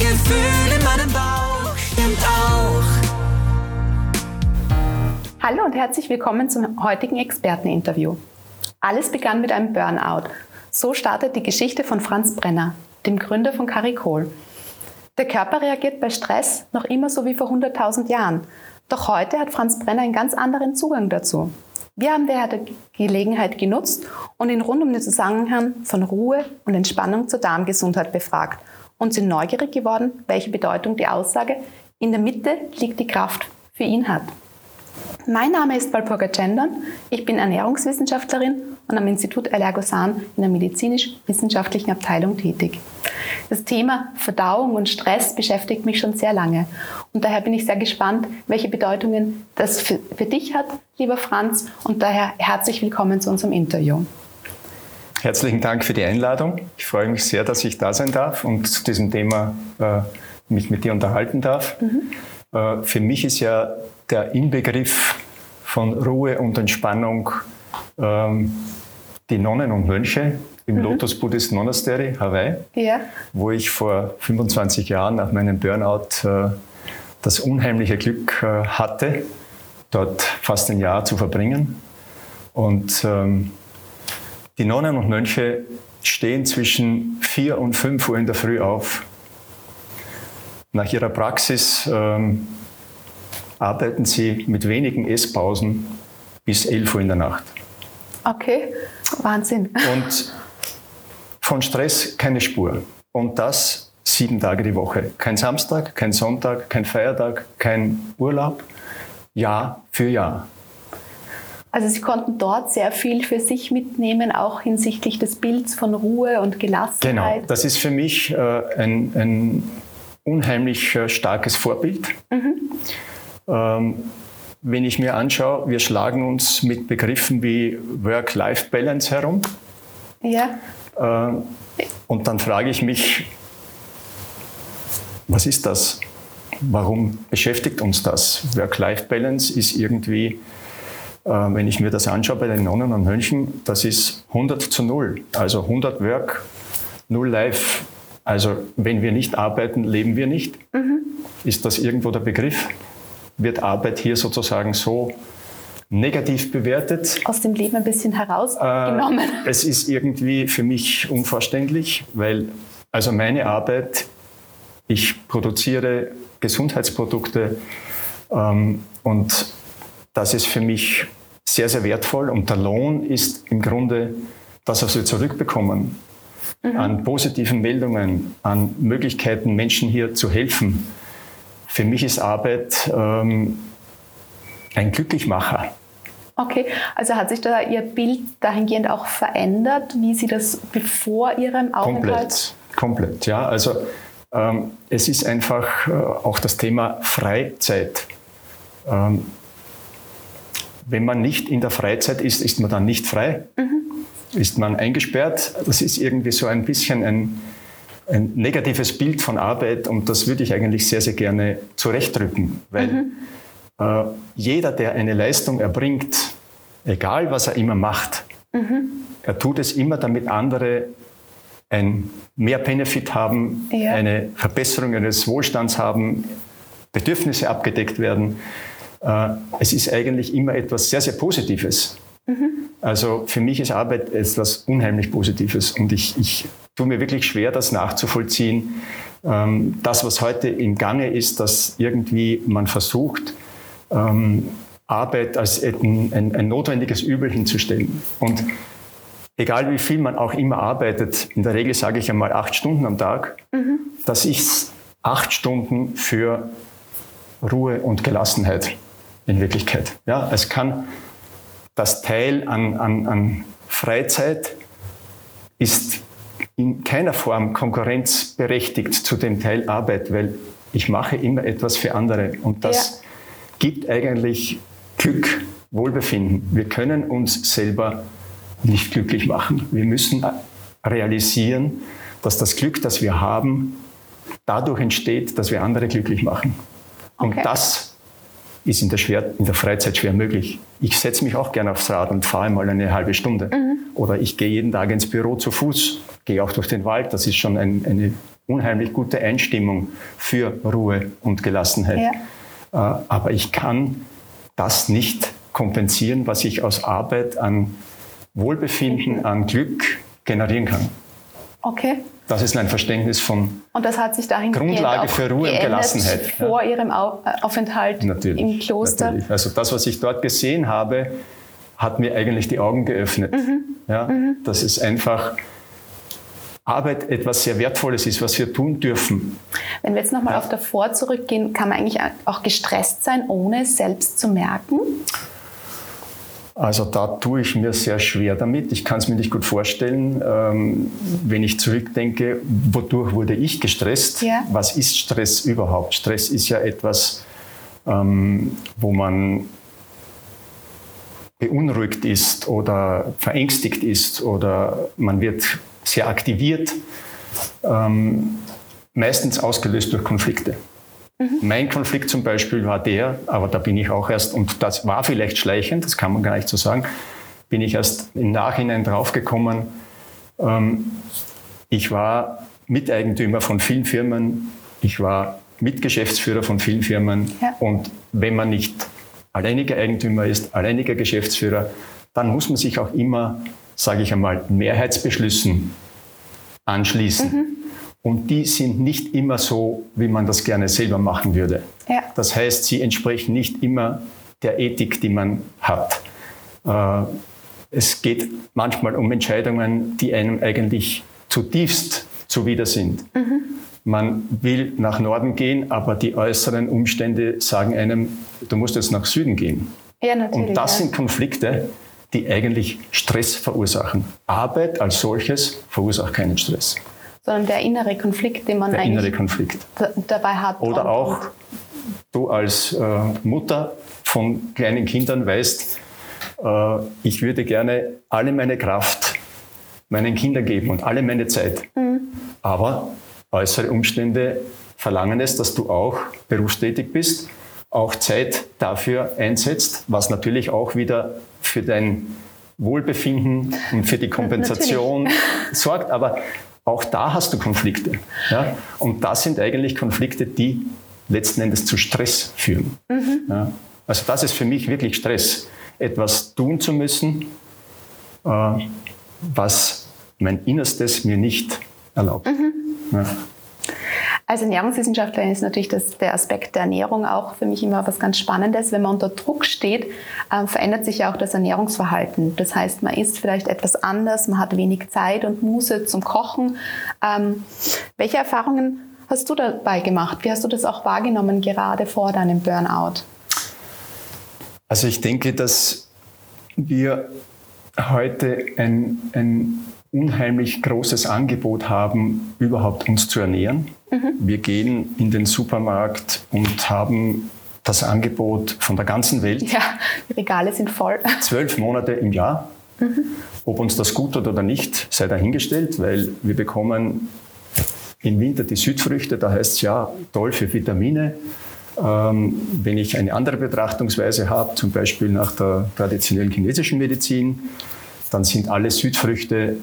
Gefühl in meinem Bauch stimmt auch. Hallo und herzlich willkommen zum heutigen Experteninterview. Alles begann mit einem Burnout. So startet die Geschichte von Franz Brenner, dem Gründer von Caricol. Der Körper reagiert bei Stress noch immer so wie vor 100.000 Jahren. Doch heute hat Franz Brenner einen ganz anderen Zugang dazu. Wir haben daher die Gelegenheit genutzt und ihn rund um den Zusammenhang von Ruhe und Entspannung zur Darmgesundheit befragt und sind neugierig geworden, welche Bedeutung die Aussage in der Mitte liegt die Kraft für ihn hat. Mein Name ist Walpurga Gendern. Ich bin Ernährungswissenschaftlerin und am Institut Allergosan in der medizinisch-wissenschaftlichen Abteilung tätig. Das Thema Verdauung und Stress beschäftigt mich schon sehr lange und daher bin ich sehr gespannt, welche Bedeutungen das für, für dich hat, lieber Franz, und daher herzlich willkommen zu unserem Interview. Herzlichen Dank für die Einladung. Ich freue mich sehr, dass ich da sein darf und zu diesem Thema äh, mich mit dir unterhalten darf. Mhm. Äh, für mich ist ja der Inbegriff von Ruhe und Entspannung ähm, die Nonnen und Mönche im mhm. Lotus Buddhist Monastery, Hawaii, ja. wo ich vor 25 Jahren nach meinem Burnout äh, das unheimliche Glück äh, hatte, dort fast ein Jahr zu verbringen. Und ähm, die Nonnen und Mönche stehen zwischen 4 und 5 Uhr in der Früh auf. Nach ihrer Praxis ähm, arbeiten sie mit wenigen Esspausen bis 11 Uhr in der Nacht. Okay, Wahnsinn. Und von Stress keine Spur. Und das sieben Tage die Woche. Kein Samstag, kein Sonntag, kein Feiertag, kein Urlaub. Jahr für Jahr. Also Sie konnten dort sehr viel für sich mitnehmen, auch hinsichtlich des Bilds von Ruhe und Gelassenheit. Genau, das ist für mich äh, ein, ein, unheimlich äh, starkes Vorbild. Mhm. Ähm, wenn ich mir anschaue, wir schlagen uns mit Begriffen wie Work-Life-Balance herum. Ja. Äh, und dann frage ich mich, was ist das? Warum beschäftigt uns das? Work-Life-Balance ist irgendwie, wenn ich mir das anschaue bei den Nonnen und Mönchen, das ist 100 zu 0. Also 100 Work, 0 Life. Also wenn wir nicht arbeiten, leben wir nicht. Mhm. Ist das irgendwo der Begriff? wird Arbeit hier sozusagen so negativ bewertet. Aus dem Leben ein bisschen herausgenommen. Äh, es ist irgendwie für mich unverständlich, weil also meine Arbeit, ich produziere Gesundheitsprodukte ähm, und das ist für mich sehr, sehr wertvoll und der Lohn ist im Grunde das, was wir zurückbekommen mhm. an positiven Meldungen, an Möglichkeiten, Menschen hier zu helfen für mich ist Arbeit ähm, ein Glücklichmacher. Okay, also hat sich da Ihr Bild dahingehend auch verändert, wie Sie das bevor Ihrem Aufenthalt? Komplett, komplett, ja. Also ähm, es ist einfach äh, auch das Thema Freizeit. Ähm, wenn man nicht in der Freizeit ist, ist man dann nicht frei. Mhm. Ist man eingesperrt? Das ist irgendwie so ein bisschen ein, ein negatives Bild von Arbeit und das würde ich eigentlich sehr, sehr gerne zurechtrücken, weil mhm. äh, jeder, der eine Leistung erbringt, egal was er immer macht, mhm. er tut es immer, damit andere ein mehr Benefit haben, ja. eine Verbesserung ihres Wohlstands haben, Bedürfnisse abgedeckt werden. Äh, es ist eigentlich immer etwas sehr, sehr Positives. Mhm. Also für mich ist Arbeit etwas unheimlich Positives und ich, ich tue mir wirklich schwer, das nachzuvollziehen. Ähm, das, was heute im Gange ist, dass irgendwie man versucht, ähm, Arbeit als ein, ein, ein notwendiges Übel hinzustellen. Und egal wie viel man auch immer arbeitet, in der Regel sage ich einmal acht Stunden am Tag, mhm. das ist acht Stunden für Ruhe und Gelassenheit in Wirklichkeit. Ja, es kann das Teil an, an, an Freizeit ist in keiner Form konkurrenzberechtigt zu dem Teil Arbeit, weil ich mache immer etwas für andere und das ja. gibt eigentlich Glück, Wohlbefinden. Wir können uns selber nicht glücklich machen. Wir müssen realisieren, dass das Glück, das wir haben, dadurch entsteht, dass wir andere glücklich machen. Okay. Und das ist in der, schwer, in der Freizeit schwer möglich. Ich setze mich auch gerne aufs Rad und fahre mal eine halbe Stunde. Mhm. Oder ich gehe jeden Tag ins Büro zu Fuß, gehe auch durch den Wald. Das ist schon ein, eine unheimlich gute Einstimmung für Ruhe und Gelassenheit. Ja. Äh, aber ich kann das nicht kompensieren, was ich aus Arbeit an Wohlbefinden, an Glück generieren kann. Okay. Das ist ein Verständnis von und das hat sich dahin Grundlage für Ruhe und Gelassenheit. Vor ja. Ihrem äh, Aufenthalt natürlich, im Kloster. Natürlich. Also das, was ich dort gesehen habe, hat mir eigentlich die Augen geöffnet. Mhm. Ja, mhm. Das ist einfach Arbeit etwas sehr Wertvolles ist, was wir tun dürfen. Wenn wir jetzt nochmal ja. auf davor zurückgehen, kann man eigentlich auch gestresst sein, ohne es selbst zu merken? Also da tue ich mir sehr schwer damit. Ich kann es mir nicht gut vorstellen. Ähm, wenn ich zurückdenke, wodurch wurde ich gestresst? Ja. Was ist Stress überhaupt? Stress ist ja etwas, ähm, wo man beunruhigt ist oder verängstigt ist oder man wird sehr aktiviert, ähm, meistens ausgelöst durch Konflikte. Mhm. Mein Konflikt zum Beispiel war der, aber da bin ich auch erst, und das war vielleicht schleichend, das kann man gar nicht so sagen, bin ich erst im Nachhinein draufgekommen. Ähm, ich war Miteigentümer von vielen Firmen, ich war Mitgeschäftsführer von vielen Firmen ja. und wenn man nicht alleiniger Eigentümer ist, alleiniger Geschäftsführer, dann muss man sich auch immer, sage ich einmal, Mehrheitsbeschlüssen anschließen. Mhm. Und die sind nicht immer so, wie man das gerne selber machen würde. Ja. Das heißt, sie entsprechen nicht immer der Ethik, die man hat. Äh, es geht manchmal um Entscheidungen, die einem eigentlich zutiefst zuwider sind. Mhm. Man will nach Norden gehen, aber die äußeren Umstände sagen einem, du musst jetzt nach Süden gehen. Ja, Und das ja. sind Konflikte, die eigentlich Stress verursachen. Arbeit als solches verursacht keinen Stress sondern der innere Konflikt, den man der eigentlich dabei hat. Oder auch du als äh, Mutter von kleinen Kindern weißt, äh, ich würde gerne alle meine Kraft meinen Kindern geben und alle meine Zeit. Mhm. Aber äußere Umstände verlangen es, dass du auch berufstätig bist, auch Zeit dafür einsetzt, was natürlich auch wieder für dein Wohlbefinden und für die Kompensation sorgt. Aber auch da hast du Konflikte. Ja? Und das sind eigentlich Konflikte, die letzten Endes zu Stress führen. Mhm. Ja? Also das ist für mich wirklich Stress, etwas tun zu müssen, äh, was mein Innerstes mir nicht erlaubt. Mhm. Ja. Als Ernährungswissenschaftlerin ist natürlich das, der Aspekt der Ernährung auch für mich immer was ganz Spannendes. Wenn man unter Druck steht, äh, verändert sich ja auch das Ernährungsverhalten. Das heißt, man isst vielleicht etwas anders, man hat wenig Zeit und Muße zum Kochen. Ähm, welche Erfahrungen hast du dabei gemacht? Wie hast du das auch wahrgenommen, gerade vor deinem Burnout? Also ich denke, dass wir heute ein, ein unheimlich großes Angebot haben, überhaupt uns zu ernähren. Mhm. Wir gehen in den Supermarkt und haben das Angebot von der ganzen Welt. Ja, die Regale sind voll. Zwölf Monate im Jahr. Mhm. Ob uns das gut tut oder nicht, sei dahingestellt, weil wir bekommen im Winter die Südfrüchte, da heißt es ja toll für Vitamine. Ähm, wenn ich eine andere Betrachtungsweise habe, zum Beispiel nach der traditionellen chinesischen Medizin, dann sind alle Südfrüchte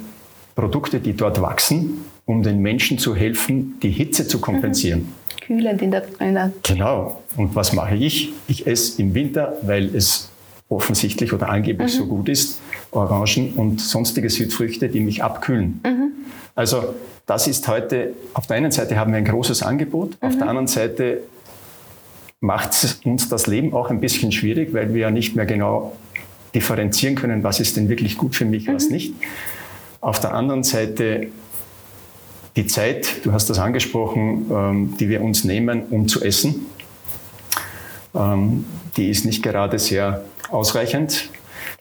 Produkte, die dort wachsen, um den Menschen zu helfen, die Hitze zu kompensieren. Mhm. Kühlend in der, in der Genau. Und was mache ich? Ich esse im Winter, weil es offensichtlich oder angeblich mhm. so gut ist, Orangen und sonstige Südfrüchte, die mich abkühlen. Mhm. Also das ist heute, auf der einen Seite haben wir ein großes Angebot, auf der mhm. anderen Seite macht es uns das Leben auch ein bisschen schwierig, weil wir ja nicht mehr genau differenzieren können, was ist denn wirklich gut für mich, was mhm. nicht. Auf der anderen Seite die Zeit, du hast das angesprochen, ähm, die wir uns nehmen, um zu essen, ähm, die ist nicht gerade sehr ausreichend.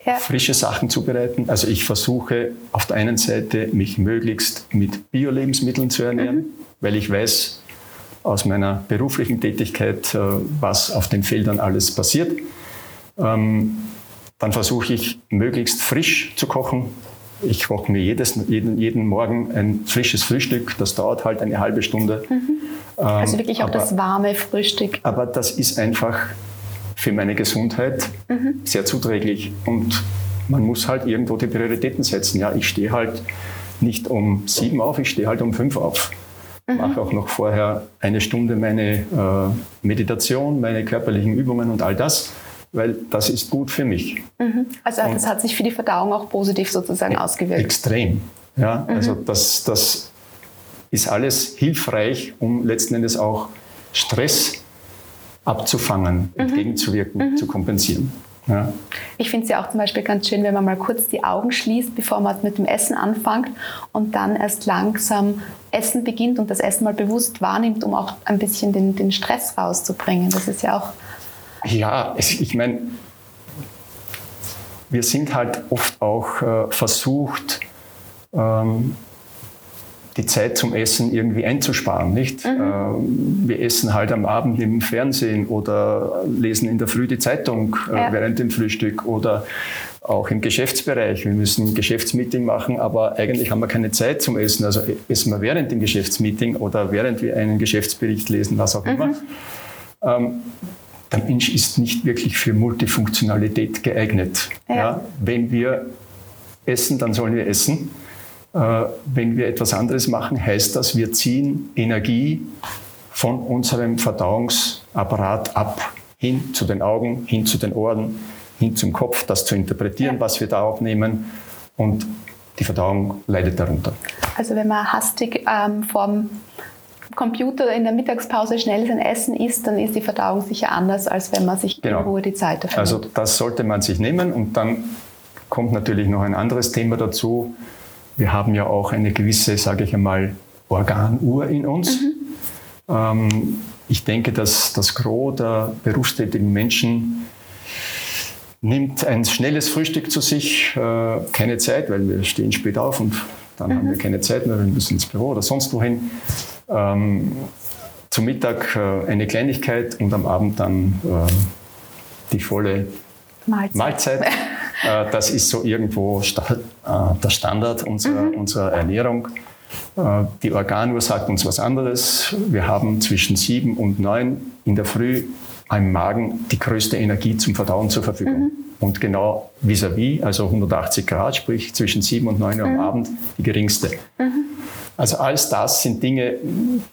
Ja. Frische Sachen zubereiten. Also ich versuche auf der einen Seite, mich möglichst mit Bio-Lebensmitteln zu ernähren, mhm. weil ich weiß aus meiner beruflichen Tätigkeit, äh, was auf den Feldern alles passiert. Ähm, dann versuche ich möglichst frisch zu kochen, ich koche mir jedes, jeden, jeden Morgen ein frisches Frühstück. Das dauert halt eine halbe Stunde. Mhm. Also wirklich auch aber, das warme Frühstück. Aber das ist einfach für meine Gesundheit mhm. sehr zuträglich. Und man muss halt irgendwo die Prioritäten setzen. Ja, ich stehe halt nicht um sieben auf, ich stehe halt um fünf auf. mhm. mache auch noch vorher eine Stunde meine äh, Meditation, meine körperlichen Übungen und all das, weil das ist gut für mich. Mhm. Also und das hat sich für die Verdauung auch positiv sozusagen ausgewirkt. Extrem. Ja, mhm. also das, das ist alles hilfreich, um letzten Endes auch Stress abzufangen, mhm. entgegenzuwirken, mhm. zu kompensieren. Ja. Ich finde es ja auch zum Beispiel ganz schön, wenn man mal kurz die Augen schließt, bevor man mit dem Essen anfängt und dann erst langsam Essen beginnt und das Essen mal bewusst wahrnimmt, um auch ein bisschen den, den Stress rauszubringen. Das ist ja auch. Ja, ich meine, wir sind halt oft auch äh, versucht, ähm, die Zeit zum Essen irgendwie einzusparen, nicht? Mhm. Äh, wir essen halt am Abend im Fernsehen oder lesen in der Früh die Zeitung äh, ja. während dem Frühstück oder auch im Geschäftsbereich. Wir müssen ein Geschäftsmeeting machen, aber eigentlich haben wir keine Zeit zum Essen. Also essen wir während dem Geschäftsmeeting oder während wir einen Geschäftsbericht lesen, was auch mhm. immer. Ähm, der Mensch ist nicht wirklich für Multifunktionalität geeignet. Ja. Ja, wenn wir essen, dann sollen wir essen. Äh, wenn wir etwas anderes machen, heißt das, wir ziehen Energie von unserem Verdauungsapparat ab, hin zu den Augen, hin zu den Ohren, hin zum Kopf, das zu interpretieren, was wir da aufnehmen. Und die Verdauung leidet darunter. Also wenn man hastig ähm, vorm Computer in der Mittagspause schnell sein Essen isst, dann ist die Verdauung sicher anders, als wenn man sich genau. in Ruhe die Zeit dafür Also das sollte man sich nehmen und dann kommt natürlich noch ein anderes Thema dazu. Wir haben ja auch eine gewisse, sage ich einmal, Organuhr in uns. Mhm. Ähm, ich denke, dass das Gros der berufstätigen Menschen nimmt ein schnelles Frühstück zu sich, äh, keine Zeit, weil wir stehen spät auf und dann mhm. haben wir keine Zeit mehr, wir müssen ins Büro oder sonst wohin. Ähm, zum Mittag äh, eine Kleinigkeit und am Abend dann äh, die volle Mahlzeit. Mahlzeit. Äh, das ist so irgendwo äh, der Standard unserer, mhm. unserer Ernährung. Äh, die Organuhr sagt uns was anderes. Wir haben zwischen sieben und neun in der Früh im Magen die größte Energie zum Verdauen zur Verfügung. Mhm. Und genau vis-à-vis, -vis, also 180 Grad, sprich zwischen sieben und neun Uhr mhm. am Abend, die geringste. Mhm. Also alles das sind Dinge,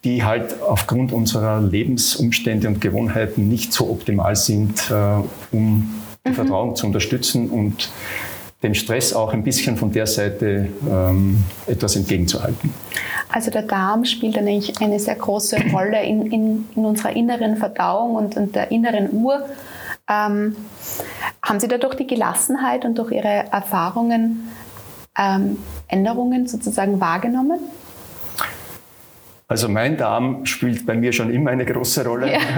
die halt aufgrund unserer Lebensumstände und Gewohnheiten nicht so optimal sind, um die mhm. Verdauung zu unterstützen und dem Stress auch ein bisschen von der Seite ähm, etwas entgegenzuhalten. Also der Darm spielt eigentlich eine sehr große Rolle in, in, in unserer inneren Verdauung und, und der inneren Uhr. Ähm, haben Sie dadurch die Gelassenheit und durch Ihre Erfahrungen ähm, Änderungen sozusagen wahrgenommen? Also mein Darm spielt bei mir schon immer eine große Rolle. Ja.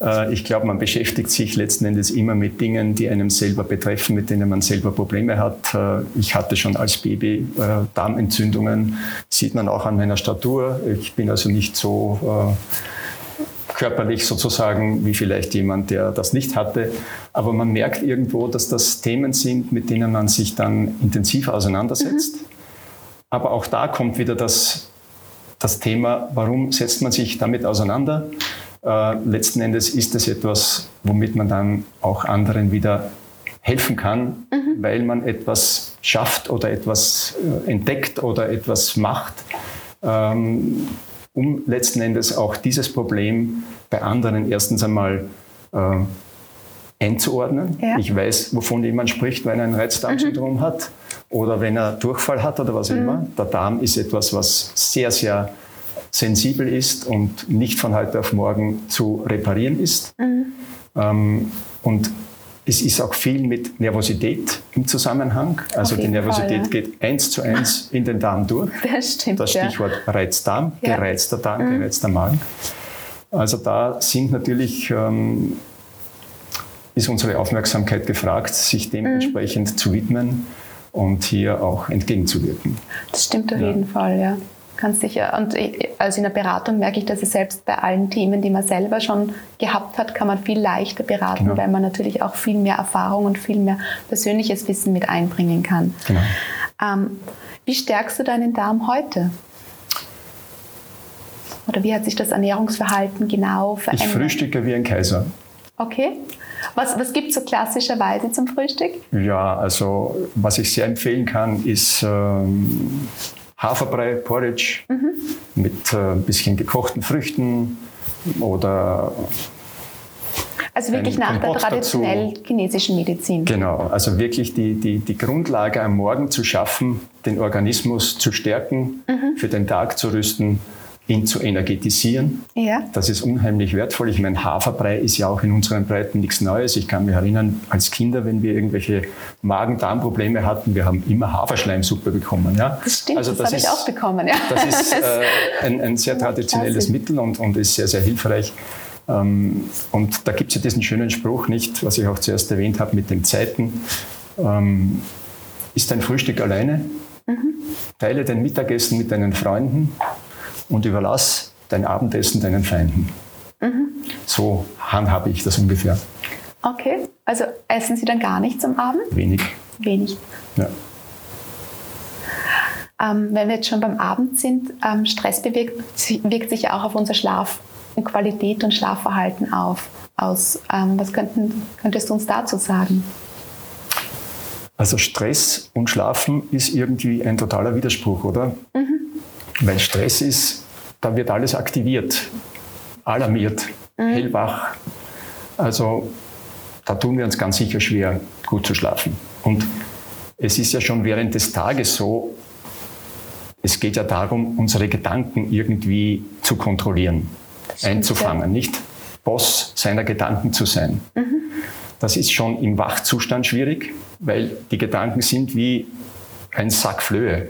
Äh, ich glaube, man beschäftigt sich letzten Endes immer mit Dingen, die einem selber betreffen, mit denen man selber Probleme hat. Äh, ich hatte schon als Baby äh, Darmentzündungen, sieht man auch an meiner Statur. Ich bin also nicht so körperlich sozusagen wie vielleicht jemand, der das nicht hatte. Aber man merkt irgendwo, dass das Themen sind, mit denen man sich dann intensiv auseinandersetzt. Mhm. Aber auch da kommt wieder das das Thema, warum setzt man sich damit auseinander? Äh, letzten Endes ist es etwas, womit man dann auch anderen wieder helfen kann, mhm. weil man etwas schafft oder etwas äh, entdeckt oder etwas macht, ähm, um letzten Endes auch dieses Problem bei anderen erstens einmal äh, einzuordnen. Ja. Ich weiß, wovon jemand spricht, wenn er ein Reizdarmsyndrom mhm. hat oder wenn er Durchfall hat oder was mhm. immer. Der Darm ist etwas, was sehr, sehr sensibel ist und nicht von heute auf morgen zu reparieren ist. Mhm. Ähm, und es ist auch viel mit Nervosität im Zusammenhang. Also die Nervosität Fall, ja. geht eins zu eins in den Darm durch. Das stimmt. Das Stichwort ja. Reizdarm, ja. gereizter Darm, mhm. gereizter Magen. Also da sind natürlich ähm, ist unsere Aufmerksamkeit gefragt, sich dementsprechend mhm. zu widmen und hier auch entgegenzuwirken. Das stimmt auf jeden Fall, ja. Ganz sicher. Und also in der Beratung merke ich, dass es selbst bei allen Themen, die man selber schon gehabt hat, kann man viel leichter beraten, genau. weil man natürlich auch viel mehr Erfahrung und viel mehr persönliches Wissen mit einbringen kann. Genau. Ähm, wie stärkst du deinen Darm heute? Oder wie hat sich das Ernährungsverhalten genau verändert? Ich frühstücke wie ein Kaiser. Okay. Was, was gibt es so klassischerweise zum Frühstück? Ja, also was ich sehr empfehlen kann, ist ähm, Haferbrei, Porridge mit äh, ein bisschen gekochten Früchten oder Also wirklich nach der Kompott traditionell dazu. chinesischen Medizin. Genau, also wirklich die, die, die Grundlage am Morgen zu schaffen, den Organismus zu stärken, für den Tag zu rüsten, ihn zu energetisieren. Ja. Das ist unheimlich wertvoll. Ich meine, Haferbrei ist ja auch in unseren Breiten nichts Neues. Ich kann mich erinnern, als Kinder, wenn wir irgendwelche Magen-Darm-Probleme hatten, wir haben immer Haferschleimsuppe bekommen. Ja? Das stimmt, Also das, habe ich auch bekommen. Ja. Das ist äh, ein, ein sehr traditionelles. Mittel und, und ist sehr, sehr hilfreich. Ähm, und da gibt es ja diesen schönen Spruch nicht, was ich auch zuerst erwähnt habe mit den Zeiten. Ähm, ist dein Frühstück alleine? Teile dein Mittagessen mit deinen Freunden und überlass dein Abendessen deinen Feinden. So handhabe ich das ungefähr. Okay, also essen Sie dann gar nichts am Abend? Wenig. Wenig. Ja. Ähm, wenn wir jetzt schon beim Abend sind, ähm, Stress bewirkt, wirkt sich ja auch auf unser Schlaf und Qualität und Schlafverhalten auf, aus. Ähm, was könnten, könntest du uns dazu sagen? Also Stress und Schlafen ist irgendwie ein totaler Widerspruch, oder? Weil Stress ist, da wird alles aktiviert, alarmiert, hellwach. Also da tun wir uns ganz sicher schwer, gut zu schlafen. Und es ist ja schon während des Tages so, es geht ja darum, unsere Gedanken irgendwie zu kontrollieren, einzufangen, nicht Boss seiner Gedanken zu sein. Das ist schon im Wachzustand schwierig, weil die Gedanken sind wie ein Sack Flöhe.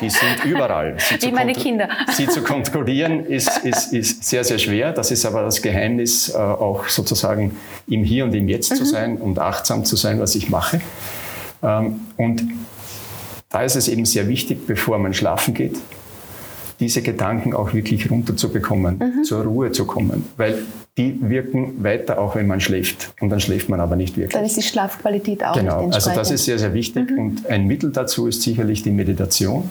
Die sind überall. Sie zu Wie meine Kinder. Sie zu kontrollieren ist, ist, ist sehr, sehr schwer. Das ist aber das Geheimnis, äh, auch sozusagen im Hier und im Jetzt Mhm. zu sein und achtsam zu sein, was ich mache. Ähm, Und da ist es eben sehr wichtig, bevor man schlafen geht, diese Gedanken auch wirklich runterzubekommen, Mhm. zur Ruhe zu kommen, weil die wirken weiter, auch wenn man schläft. Und dann schläft man aber nicht wirklich. Dann ist die Schlafqualität auch Genau, nicht also das ist sehr, sehr wichtig. Und ein Mittel dazu ist sicherlich die Meditation,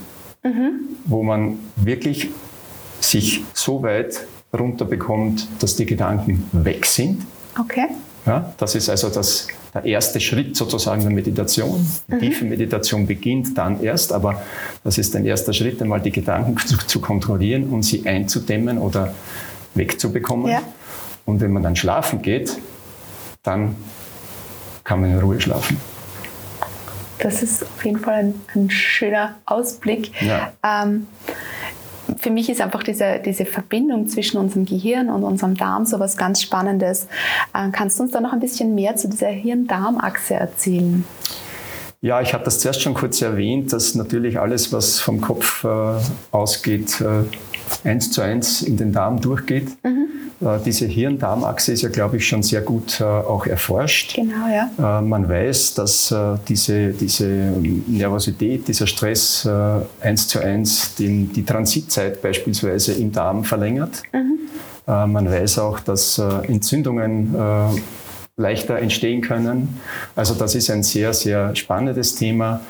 wo man wirklich sich so weit runterbekommt, dass die Gedanken weg sind. Okay. Ja, das ist also das, der erste Schritt sozusagen der Meditation. Die tiefe Meditation beginnt dann erst, aber das ist ein erster Schritt, einmal die Gedanken zu, zu kontrollieren und sie einzudämmen oder wegzubekommen. Ja. Und wenn man dann schlafen geht, dann kann man in Ruhe schlafen. Das ist auf jeden Fall ein, ein schöner Ausblick. Ja. Ähm, für mich ist einfach diese, diese Verbindung zwischen unserem Gehirn und unserem Darm so was ganz Spannendes. Ähm, kannst du uns da noch ein bisschen mehr zu dieser Hirn-Darm-Achse erzählen? Ja, ich habe das zuerst schon kurz erwähnt, dass natürlich alles, was vom Kopf äh, ausgeht, äh, eins zu eins in den Darm durchgeht. Äh, diese Hirn-Darm-Achse ist ja, glaube ich, schon sehr gut äh, auch erforscht. Genau, ja. Äh, man weiß, dass äh, diese, diese Nervosität, dieser Stress äh, eins zu eins den, die Transitzeit beispielsweise im Darm verlängert. Äh, man weiß auch, dass Entzündungen leichter entstehen können. Also das ist ein sehr, sehr spannendes Thema.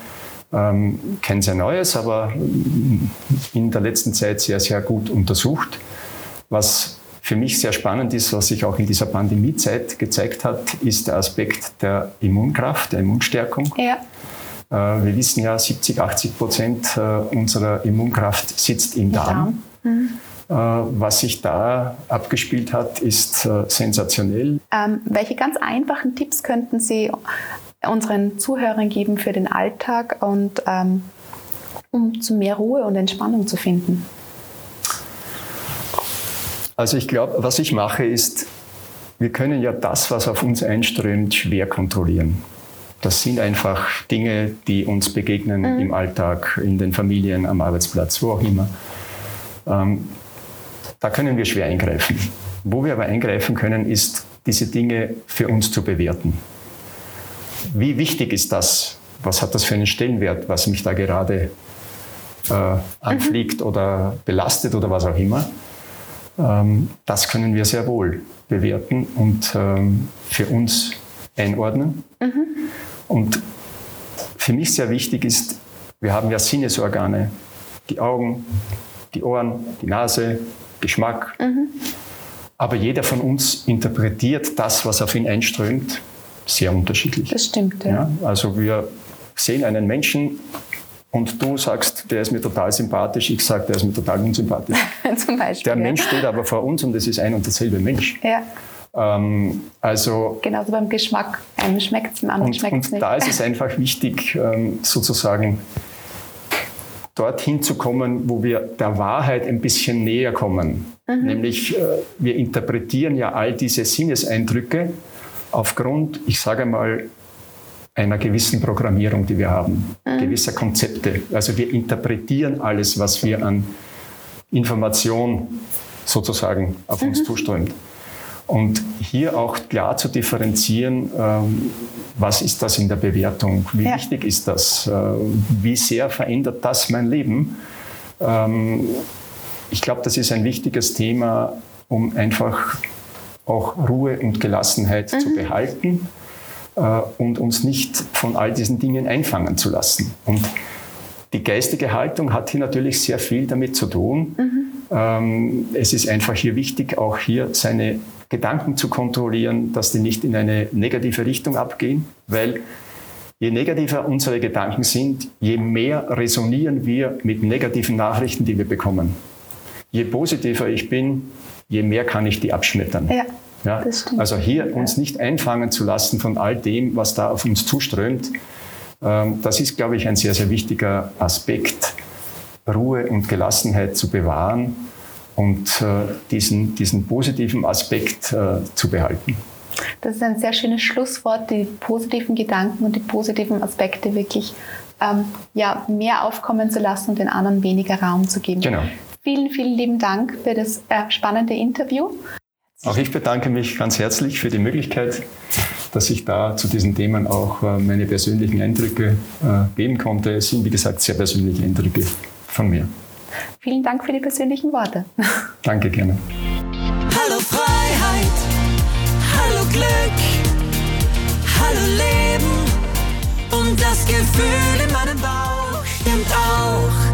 Ähm, kein sehr neues, aber mm, in der letzten Zeit sehr, sehr gut untersucht. Was für mich sehr spannend ist, was sich auch in dieser Pandemiezeit gezeigt hat, ist der Aspekt der Immunkraft, der Immunstärkung. Ja, Äh, Wir wissen ja, 70, 80 Prozent äh, unserer Immunkraft sitzt im Darm. Äh, Was sich da abgespielt hat, ist sensationell. ähm, welche ganz einfachen Tipps könnten Sie unseren Zuhörern geben für den Alltag und ähm, um zu mehr Ruhe und Entspannung zu finden? Also ich glaube, was ich mache, ist, wir können ja das, was auf uns einströmt, schwer kontrollieren. Das sind einfach Dinge, die uns begegnen im Alltag, in den Familien, am Arbeitsplatz, wo auch immer. Ähm, da können wir schwer eingreifen. Wo wir aber eingreifen können, ist, diese Dinge für uns zu bewerten. Wie wichtig ist das? Was hat das für einen Stellenwert, was mich da gerade äh, anfliegt oder belastet oder was auch immer? Ähm, das können wir sehr wohl bewerten und ähm, für uns einordnen. Und für mich sehr wichtig ist, wir haben ja Sinnesorgane, die Augen, die Ohren, die Nase, Geschmack. Aber jeder von uns interpretiert das, was auf ihn einströmt, sehr unterschiedlich. Das stimmt, ja. Ja, also wir sehen einen Menschen und du sagst, der ist mir total sympathisch, ich sage, der ist mir total unsympathisch. Zum Beispiel. Der. Mensch steht aber vor uns und es ist ein und derselbe Mensch. Ja. Ähm, also Genauso beim Geschmack. Einem schmeckt es, dem anderen und, schmeckt es und nicht. da ist es einfach wichtig, ähm, sozusagen dorthin zu kommen, wo wir der Wahrheit ein bisschen näher kommen. Mhm. Nämlich, äh, wir interpretieren ja all diese Sinneseindrücke aufgrund, ich sage mal, einer gewissen Programmierung, die wir haben, Mhm. gewisser Konzepte. Also wir interpretieren alles, was wir an Information sozusagen auf uns Mhm. zuströmt. Und hier auch klar zu differenzieren, ähm, was ist das in der Bewertung, wie Ja. wichtig ist das, äh, wie sehr verändert das mein Leben. Ähm, ich glaube, das ist ein wichtiges Thema, um einfach auch Ruhe und Gelassenheit zu behalten äh, und uns nicht von all diesen Dingen einfangen zu lassen. Und die geistige Haltung hat hier natürlich sehr viel damit zu tun. Ähm, es ist einfach hier wichtig, auch hier seine Gedanken zu kontrollieren, dass die nicht in eine negative Richtung abgehen, weil je negativer unsere Gedanken sind, je mehr resonieren wir mit negativen Nachrichten, die wir bekommen. Je positiver ich bin, je mehr kann ich die abschmettern. Ja, Ja, also hier uns nicht einfangen zu lassen von all dem, was da auf uns zuströmt. Ähm, Das ist, glaube ich, ein sehr, sehr wichtiger Aspekt, Ruhe und Gelassenheit zu bewahren und äh, diesen, diesen positiven Aspekt äh, zu behalten. Das ist ein sehr schönes Schlusswort, die positiven Gedanken und die positiven Aspekte wirklich ähm, ja, mehr aufkommen zu lassen und den anderen weniger Raum zu geben. Genau. Vielen, vielen lieben Dank für das äh, spannende Interview. Auch ich bedanke mich ganz herzlich für die Möglichkeit, dass ich da zu diesen Themen auch äh, meine persönlichen Eindrücke äh, geben konnte. Es sind, wie gesagt, sehr persönliche Eindrücke von mir. Vielen Dank für die persönlichen Worte. Danke gerne. Hallo Freiheit, hallo Glück, hallo Leben und das Gefühl in meinem Bauch stimmt auch.